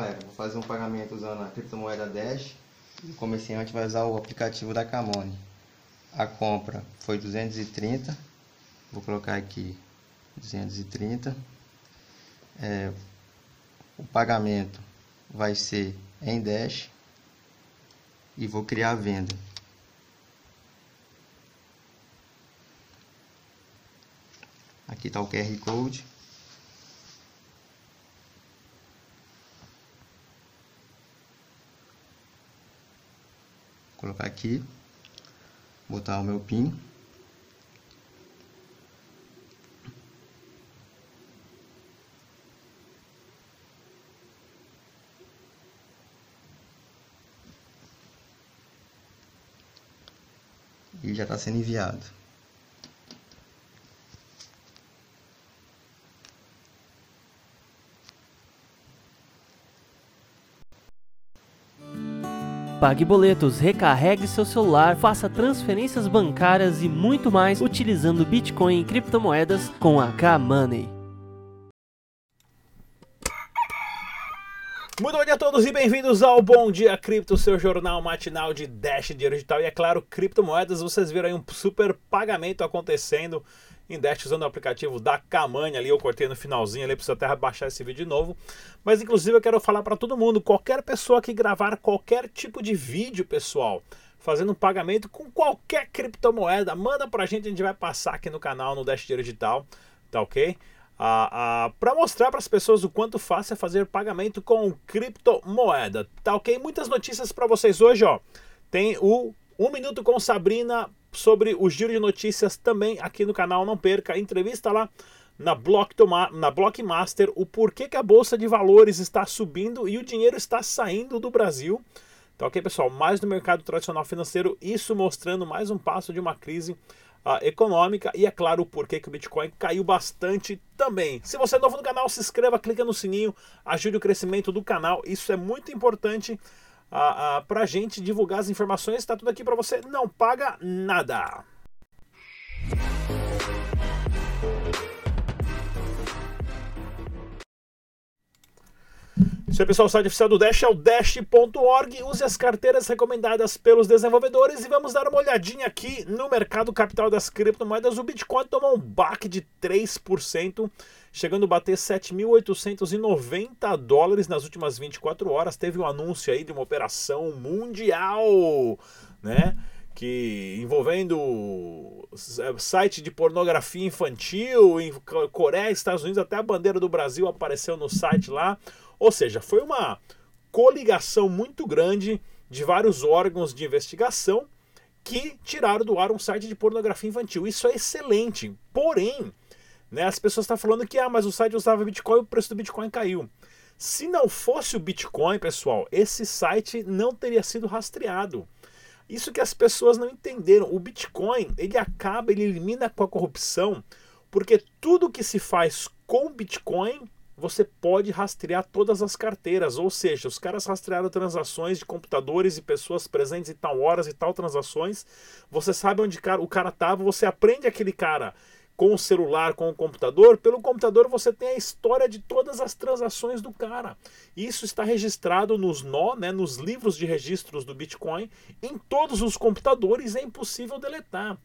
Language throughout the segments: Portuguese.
Galera, vou fazer um pagamento usando a criptomoeda Dash. O comerciante vai usar o aplicativo da Camone. A compra foi 230. Vou colocar aqui 230. É, o pagamento vai ser em Dash. E vou criar a venda. Aqui está o QR Code. Colocar aqui, botar o meu pin. E já está sendo enviado. Pague boletos, recarregue seu celular, faça transferências bancárias e muito mais utilizando Bitcoin e criptomoedas com a K-Money. Muito bom dia a todos e bem-vindos ao Bom Dia Cripto, seu jornal matinal de Dash Dinheiro Digital e, é claro, criptomoedas. Vocês viram aí um super pagamento acontecendo em Dash usando o aplicativo da Kamani ali, eu cortei no finalzinho ali, preciso até baixar esse vídeo de novo. Mas inclusive eu quero falar para todo mundo, qualquer pessoa que gravar qualquer tipo de vídeo, pessoal, fazendo um pagamento com qualquer criptomoeda, manda pra gente, a gente vai passar aqui no canal, no Dash Dinheiro Digital, tá ok? Ah, ah, para mostrar para as pessoas o quanto fácil é fazer pagamento com criptomoeda, tá ok? Muitas notícias para vocês hoje, ó. Tem o 1 Minuto com Sabrina sobre o giro de notícias também aqui no canal. Não perca, entrevista lá na, Block na Blockmaster o porquê que a Bolsa de Valores está subindo e o dinheiro está saindo do Brasil. Tá ok, pessoal? Mais no mercado tradicional financeiro, isso mostrando mais um passo de uma crise uh, econômica e, é claro, o porquê que o Bitcoin caiu bastante também. Se você é novo no canal, se inscreva, clica no sininho, ajude o crescimento do canal, isso é muito importante a, a, pra gente divulgar as informações. Está tudo aqui para você, não paga nada. É pessoal, o site oficial do Dash é o dash.org. Use as carteiras recomendadas pelos desenvolvedores e vamos dar uma olhadinha aqui no mercado capital das criptomoedas. O Bitcoin tomou um baque de 3%, chegando a bater 7.890 dólares nas últimas 24 horas. Teve um anúncio aí de uma operação mundial, né? que envolvendo é, site de pornografia infantil em Coreia, Estados Unidos, até a bandeira do Brasil apareceu no site lá. Ou seja, foi uma coligação muito grande de vários órgãos de investigação que tiraram do ar um site de pornografia infantil. Isso é excelente. Porém, né, as pessoas estão falando que ah, mas o site usava Bitcoin e o preço do Bitcoin caiu. Se não fosse o Bitcoin, pessoal, esse site não teria sido rastreado. Isso que as pessoas não entenderam. O Bitcoin, ele acaba, ele elimina com a corrupção, porque tudo que se faz com Bitcoin você pode rastrear todas as carteiras, ou seja, os caras rastrearam transações de computadores e pessoas presentes em tal horas e tal transações. Você sabe onde o cara estava, você aprende aquele cara com o celular, com o computador. Pelo computador você tem a história de todas as transações do cara. Isso está registrado nos nó, né, nos livros de registros do Bitcoin, em todos os computadores, é impossível deletar.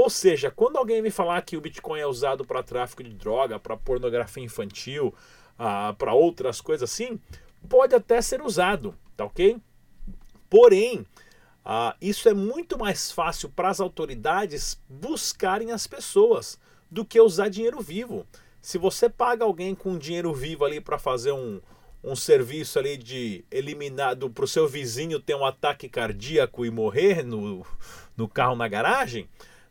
Ou seja, quando alguém me falar que o Bitcoin é usado para tráfico de droga, para pornografia infantil, ah, para outras coisas assim, pode até ser usado, tá ok? Porém, ah, isso é muito mais fácil para as autoridades buscarem as pessoas do que usar dinheiro vivo. Se você paga alguém com dinheiro vivo ali para fazer um, um serviço ali de eliminado para o seu vizinho ter um ataque cardíaco e morrer no, no carro na garagem,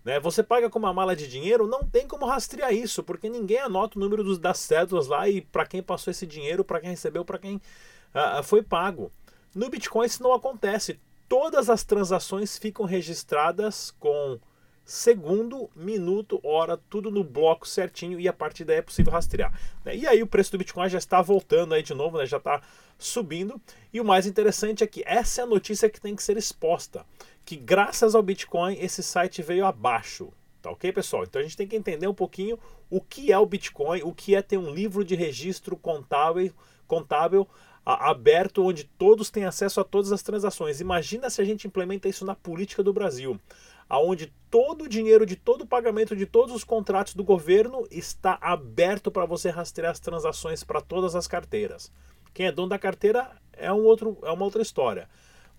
né? Você paga com uma mala de dinheiro, não tem como rastrear isso, porque ninguém anota o número dos, das cédulas lá e para quem passou esse dinheiro, para quem recebeu, para quem uh, foi pago. No Bitcoin isso não acontece. Todas as transações ficam registradas com segundo, minuto, hora, tudo no bloco certinho e a partir daí é possível rastrear. Né? E aí o preço do Bitcoin já está voltando aí de novo, né? já está subindo. E o mais interessante é que essa é a notícia que tem que ser exposta que graças ao Bitcoin esse site veio abaixo. Tá ok, pessoal? Então a gente tem que entender um pouquinho o que é o Bitcoin, o que é ter um livro de registro contábil, contábil aberto onde todos têm acesso a todas as transações. Imagina se a gente implementa isso na política do Brasil, aonde todo o dinheiro de todo o pagamento de todos os contratos do governo está aberto para você rastrear as transações para todas as carteiras. Quem é dono da carteira é um outro é uma outra história.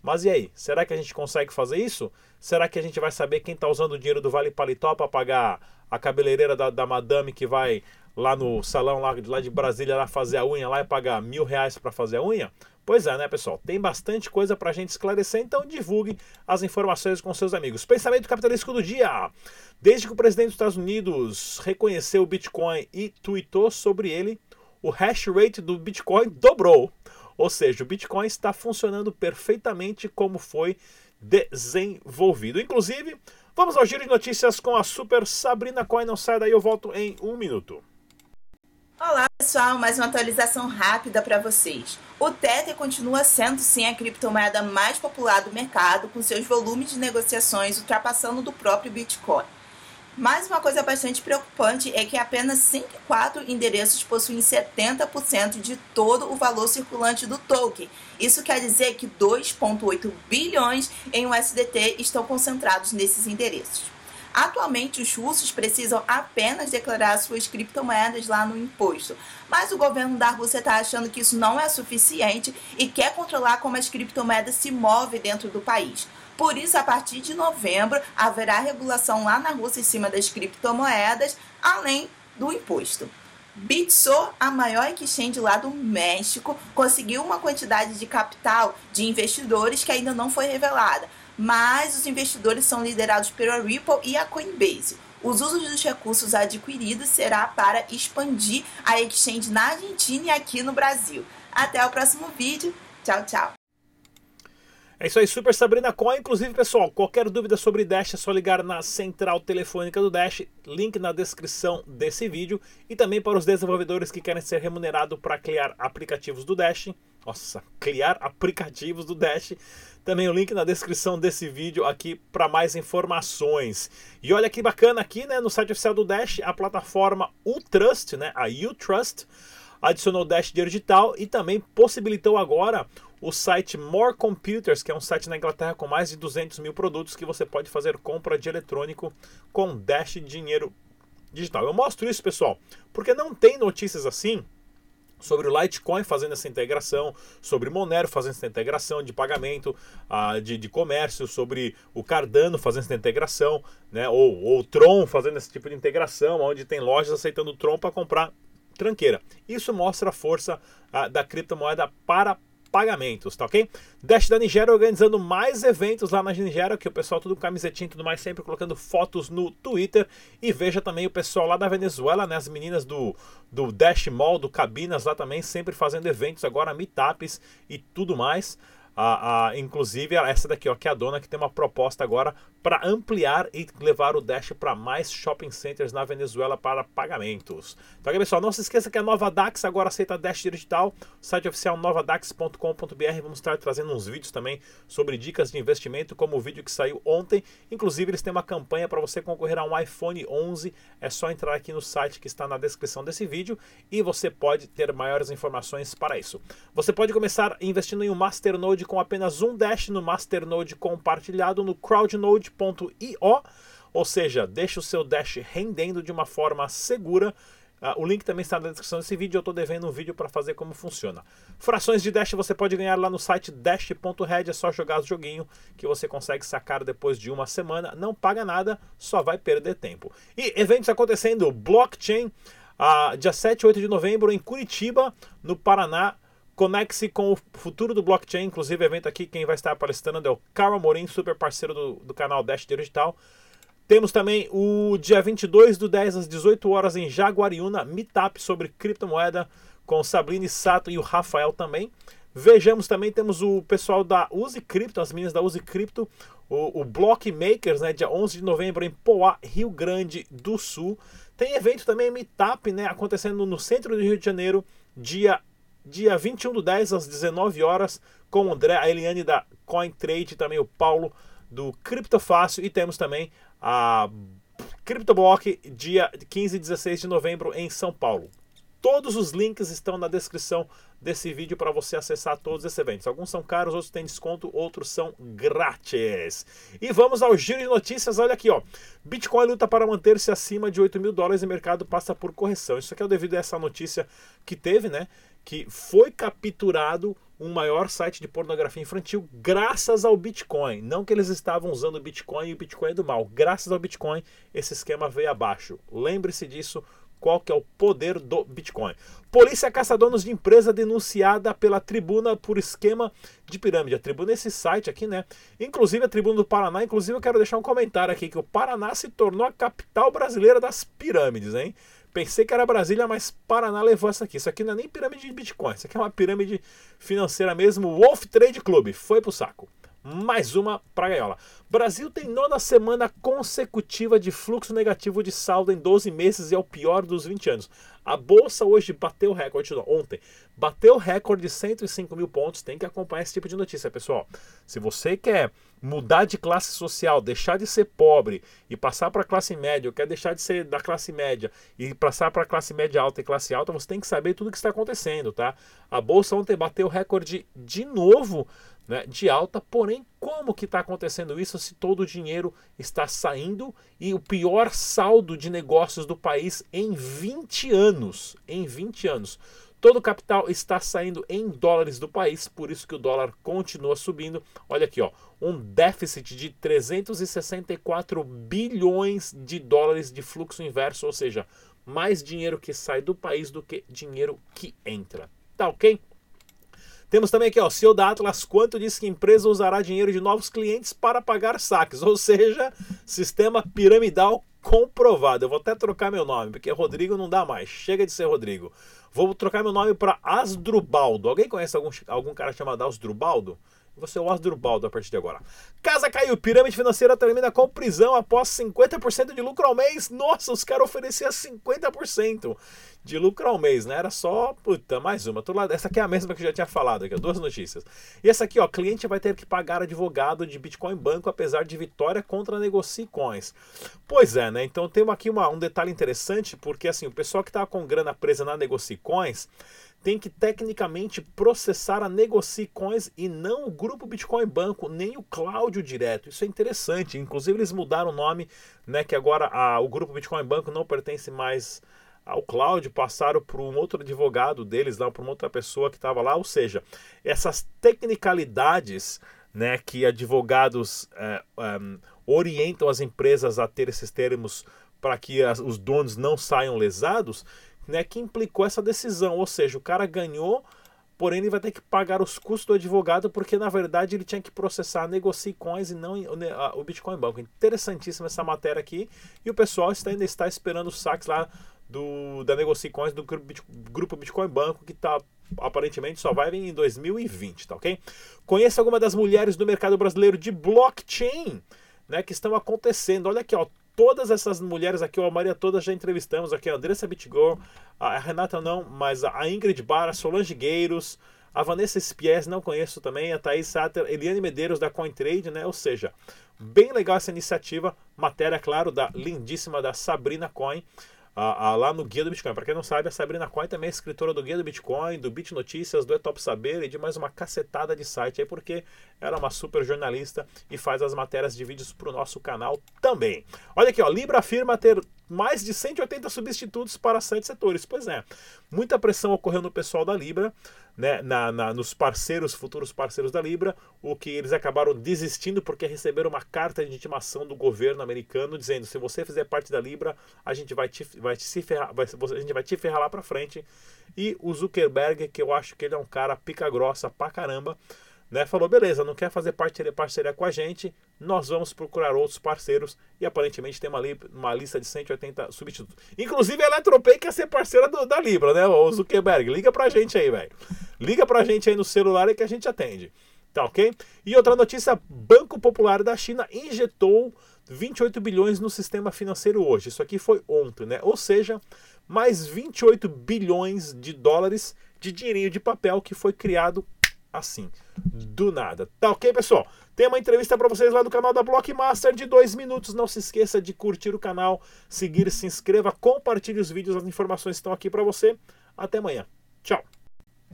Mas e aí? Será que a gente consegue fazer isso? Será que a gente vai saber quem está usando o dinheiro do Vale Paletó para pagar a cabeleireira da, da madame que vai lá no salão lá, lá de Brasília lá fazer a unha lá e pagar mil reais para fazer a unha? Pois é, né, pessoal? Tem bastante coisa para a gente esclarecer, então divulgue as informações com seus amigos. Pensamento capitalístico do dia. Desde que o presidente dos Estados Unidos reconheceu o Bitcoin e tweetou sobre ele, o hash rate do Bitcoin dobrou. Ou seja, o Bitcoin está funcionando perfeitamente como foi desenvolvido. Inclusive, vamos ao giro de notícias com a super Sabrina Coin. Não sai daí, eu volto em um minuto. Olá pessoal, mais uma atualização rápida para vocês. O Tether continua sendo sim a criptomoeda mais popular do mercado, com seus volumes de negociações ultrapassando do próprio Bitcoin. Mas uma coisa bastante preocupante é que apenas 54 endereços possuem 70% de todo o valor circulante do token. Isso quer dizer que 2,8 bilhões em USDT estão concentrados nesses endereços. Atualmente, os russos precisam apenas declarar suas criptomoedas lá no imposto. Mas o governo da Rússia está achando que isso não é suficiente e quer controlar como as criptomoedas se movem dentro do país. Por isso, a partir de novembro, haverá regulação lá na Rússia em cima das criptomoedas, além do imposto. Bitso, a maior exchange lá do México, conseguiu uma quantidade de capital de investidores que ainda não foi revelada, mas os investidores são liderados pela Ripple e a Coinbase. Os usos dos recursos adquiridos será para expandir a exchange na Argentina e aqui no Brasil. Até o próximo vídeo. Tchau, tchau. É isso aí, Super Sabrina Coin. Inclusive, pessoal, qualquer dúvida sobre Dash é só ligar na central telefônica do Dash, link na descrição desse vídeo. E também para os desenvolvedores que querem ser remunerados para criar aplicativos do Dash. Nossa, criar aplicativos do Dash. Também o link na descrição desse vídeo aqui para mais informações. E olha que bacana aqui, né, no site oficial do Dash, a plataforma Utrust, né, a Utrust, adicionou o Dash digital e também possibilitou agora o site More Computers, que é um site na Inglaterra com mais de 200 mil produtos que você pode fazer compra de eletrônico com Dash dinheiro digital. Eu mostro isso, pessoal, porque não tem notícias assim sobre o Litecoin fazendo essa integração, sobre Monero fazendo essa integração de pagamento, uh, de, de comércio, sobre o Cardano fazendo essa integração, né? ou, ou o Tron fazendo esse tipo de integração, onde tem lojas aceitando o Tron para comprar tranqueira. Isso mostra a força uh, da criptomoeda para pagamentos, tá ok? Dash da Nigéria organizando mais eventos lá na Nigéria, que o pessoal tudo com camisetinha e tudo mais, sempre colocando fotos no Twitter. E veja também o pessoal lá da Venezuela, né? As meninas do, do Dash Mall, do Cabinas lá também, sempre fazendo eventos agora, meetups e tudo mais. Inclusive, essa daqui, ó, que é a dona que tem uma proposta agora para ampliar e levar o Dash para mais shopping centers na Venezuela para pagamentos. Então, aqui, pessoal, não se esqueça que a Nova Dax agora aceita Dash digital. Site oficial novadax.com.br. Vamos estar trazendo uns vídeos também sobre dicas de investimento, como o vídeo que saiu ontem. Inclusive, eles têm uma campanha para você concorrer a um iPhone 11. É só entrar aqui no site que está na descrição desse vídeo e você pode ter maiores informações para isso. Você pode começar investindo em um Masternode com apenas um Dash no Masternode compartilhado no crowdnode.io, ou seja, deixe o seu Dash rendendo de uma forma segura. Uh, o link também está na descrição desse vídeo. Eu estou devendo um vídeo para fazer como funciona. Frações de Dash você pode ganhar lá no site dash.red. É só jogar o joguinho que você consegue sacar depois de uma semana. Não paga nada, só vai perder tempo. E eventos acontecendo: Blockchain, uh, dia 7 e 8 de novembro em Curitiba, no Paraná. Conecte-se com o futuro do blockchain, inclusive evento aqui, quem vai estar palestrando é o Carl Morim, super parceiro do, do canal Dash Digital. Temos também o dia 22 do 10 às 18 horas em Jaguariúna, meetup sobre criptomoeda com Sabrine Sato e o Rafael também. Vejamos também, temos o pessoal da Use Crypto, as meninas da Use Crypto, o, o Block Makers, né, dia 11 de novembro em Poá, Rio Grande do Sul. Tem evento também, meetup, né, acontecendo no centro do Rio de Janeiro, dia dia 21 do 10 às 19 horas, com o André, a Eliane da CoinTrade, também o Paulo do Criptofácil e temos também a CryptoBlock, dia 15 e 16 de novembro em São Paulo. Todos os links estão na descrição desse vídeo para você acessar todos esses eventos. Alguns são caros, outros têm desconto, outros são grátis. E vamos ao giro de notícias. Olha aqui, ó. Bitcoin luta para manter-se acima de 8 mil dólares e mercado passa por correção. Isso aqui é devido a essa notícia que teve, né? Que foi capturado um maior site de pornografia infantil graças ao Bitcoin. Não que eles estavam usando o Bitcoin e o Bitcoin é do mal. Graças ao Bitcoin, esse esquema veio abaixo. Lembre-se disso qual que é o poder do Bitcoin. Polícia caça donos de empresa denunciada pela Tribuna por esquema de pirâmide. A Tribuna é esse site aqui, né? Inclusive a Tribuna do Paraná. Inclusive eu quero deixar um comentário aqui que o Paraná se tornou a capital brasileira das pirâmides, hein? Pensei que era Brasília, mas Paraná levou essa aqui. Isso aqui não é nem pirâmide de Bitcoin. Isso aqui é uma pirâmide financeira mesmo. Wolf Trade Club. Foi pro saco mais uma para gaiola. Brasil tem nona semana consecutiva de fluxo negativo de saldo em 12 meses e é o pior dos 20 anos. A bolsa hoje bateu o recorde, ontem, bateu o recorde de 105 mil pontos. Tem que acompanhar esse tipo de notícia, pessoal. Se você quer mudar de classe social, deixar de ser pobre e passar para a classe média, ou quer deixar de ser da classe média e passar para a classe média alta e classe alta, você tem que saber tudo o que está acontecendo, tá? A bolsa ontem bateu o recorde de novo né, de alta, porém, como que está acontecendo isso se todo o dinheiro está saindo e o pior saldo de negócios do país em 20 anos, em 20 anos. Todo o capital está saindo em dólares do país, por isso que o dólar continua subindo. Olha aqui, ó, um déficit de 364 bilhões de dólares de fluxo inverso, ou seja, mais dinheiro que sai do país do que dinheiro que entra. Tá ok? Temos também aqui, ó, CEO da Atlas Quanto diz que empresa usará dinheiro de novos clientes para pagar saques, ou seja, sistema piramidal comprovado. Eu vou até trocar meu nome, porque Rodrigo não dá mais. Chega de ser Rodrigo. Vou trocar meu nome para Asdrubaldo. Alguém conhece algum, algum cara chamado Asdrubaldo? Você é o Asdrubaldo a partir de agora. Casa caiu. Pirâmide financeira termina com prisão após 50% de lucro ao mês. Nossa, os caras ofereciam 50% de lucro ao mês, né? Era só, puta, mais uma. Tô lá, essa aqui é a mesma que eu já tinha falado aqui, duas notícias. E essa aqui, ó, cliente vai ter que pagar advogado de Bitcoin Banco apesar de vitória contra Negocie Coins. Pois é, né? Então temos aqui uma, um detalhe interessante, porque assim, o pessoal que tava com grana presa na Negocie Coins tem que tecnicamente processar a Negocie Coins e não o grupo Bitcoin Banco, nem o Cláudio direto. Isso é interessante. Inclusive eles mudaram o nome, né? Que agora a, o grupo Bitcoin Banco não pertence mais ao Cláudio, passaram para um outro advogado deles, lá para uma outra pessoa que estava lá. Ou seja, essas tecnicalidades né, que advogados é, é, orientam as empresas a ter esses termos para que as, os donos não saiam lesados, né, que implicou essa decisão. Ou seja, o cara ganhou, porém ele vai ter que pagar os custos do advogado, porque na verdade ele tinha que processar Negocie e não o Bitcoin Banco. Interessantíssima essa matéria aqui. E o pessoal está, ainda está esperando os saques lá do, da Negocie Coins do grupo Bitcoin Banco, que está aparentemente só vai vir em 2020, tá ok? Conheça alguma das mulheres do mercado brasileiro de blockchain, né, que estão acontecendo. Olha aqui, ó, todas essas mulheres aqui, a Maria todas já entrevistamos aqui, a Andressa Bitgor, a Renata não, mas a Ingrid Barra, Solange Gueiros, a Vanessa Spies, não conheço também, a Thaís Satter, Eliane Medeiros da CoinTrade, né? Ou seja, bem legal essa iniciativa, matéria, claro, da lindíssima da Sabrina Coin a, a, lá no Guia do Bitcoin. Para quem não sabe, a Sabrina Coin também é escritora do Guia do Bitcoin, do Bit Notícias, do Etop Saber e de mais uma cacetada de site aí, porque ela é uma super jornalista e faz as matérias de vídeos para o nosso canal também. Olha aqui, ó, Libra afirma ter mais de 180 substitutos para sete setores. Pois é, muita pressão ocorreu no pessoal da Libra, né, na, na, nos parceiros, futuros parceiros da Libra, o que eles acabaram desistindo porque receberam uma carta de intimação do governo americano dizendo: se você fizer parte da Libra, a gente vai te, vai te se ferrar, vai, a gente vai te ferrar lá para frente. E o Zuckerberg, que eu acho que ele é um cara pica grossa pra caramba, né, falou: beleza, não quer fazer parceria, parceria com a gente, nós vamos procurar outros parceiros e aparentemente tem uma, li, uma lista de 180 substitutos. Inclusive a Eletropay quer ser parceira do, da Libra, né, o Zuckerberg? Liga pra gente aí, velho. Liga pra gente aí no celular e que a gente atende. Tá ok? E outra notícia: Banco Popular da China injetou 28 bilhões no sistema financeiro hoje. Isso aqui foi ontem, né? Ou seja, mais 28 bilhões de dólares de dinheirinho de papel que foi criado assim, do nada. Tá ok, pessoal? Tem uma entrevista para vocês lá no canal da Blockmaster de dois minutos. Não se esqueça de curtir o canal, seguir, se inscreva, compartilhe os vídeos, as informações estão aqui para você. Até amanhã. Tchau.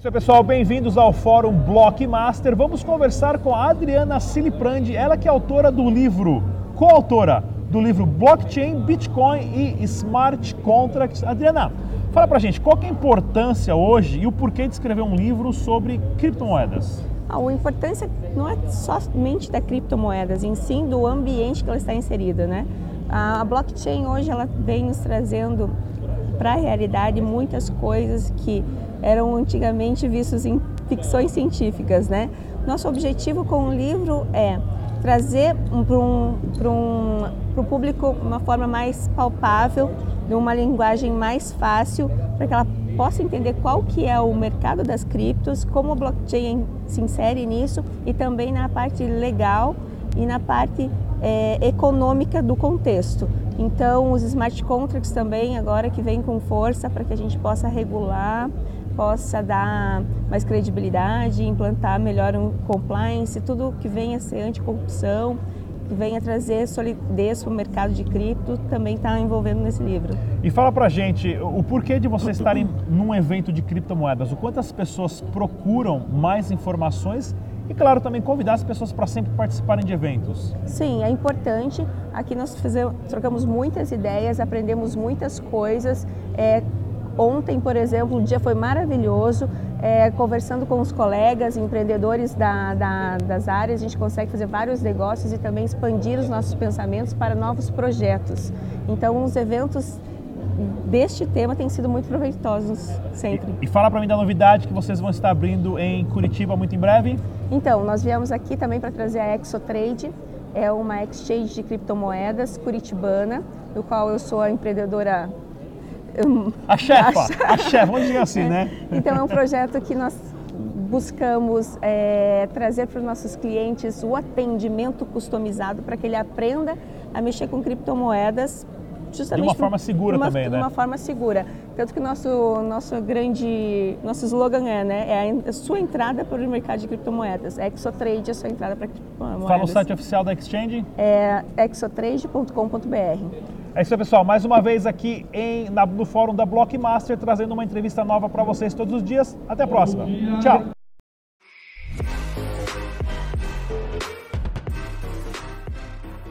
Aí, pessoal, bem-vindos ao Fórum Blockmaster. Vamos conversar com a Adriana Siliprandi, ela que é autora do livro, coautora do livro Blockchain, Bitcoin e Smart Contracts. Adriana, fala pra gente, qual é a importância hoje e o porquê de escrever um livro sobre criptomoedas? A importância não é somente da criptomoedas, em sim do ambiente que ela está inserida, né? A blockchain hoje ela vem nos trazendo para a realidade muitas coisas que eram antigamente vistos em ficções científicas, né? Nosso objetivo com o livro é trazer para um, um, o público uma forma mais palpável, de uma linguagem mais fácil, para que ela possa entender qual que é o mercado das criptos, como o blockchain se insere nisso e também na parte legal e na parte é, econômica do contexto. Então, os smart contracts também agora que vem com força para que a gente possa regular, possa dar mais credibilidade, implantar melhor um compliance, tudo que venha a ser anticorrupção, venha trazer solidez para o mercado de cripto, também está envolvendo nesse livro. E fala para gente o porquê de vocês estarem num evento de criptomoedas, o quanto as pessoas procuram mais informações e, claro, também convidar as pessoas para sempre participarem de eventos. Sim, é importante. Aqui nós fizemos, trocamos muitas ideias, aprendemos muitas coisas. É, ontem, por exemplo, o dia foi maravilhoso. É, conversando com os colegas, empreendedores da, da, das áreas, a gente consegue fazer vários negócios e também expandir os nossos pensamentos para novos projetos. Então, os eventos deste tema têm sido muito proveitosos sempre. E, e fala para mim da novidade que vocês vão estar abrindo em Curitiba muito em breve. Então, nós viemos aqui também para trazer a ExoTrade, é uma exchange de criptomoedas curitibana, do qual eu sou a empreendedora a chefa, a chefa, vamos dizer assim, é. né? Então é um projeto que nós buscamos é, trazer para os nossos clientes o atendimento customizado para que ele aprenda a mexer com criptomoedas justamente de uma forma segura uma, também, né? De uma forma segura. Tanto que nosso nosso grande nosso slogan é, né, é a sua entrada para o mercado de criptomoedas. Exotrade é a sua entrada para criptomoedas. Fala o site oficial da Exchange? É exotrade.com.br. É isso aí, pessoal. Mais uma vez aqui em, na, no fórum da Blockmaster, trazendo uma entrevista nova para vocês todos os dias. Até a próxima. Tchau.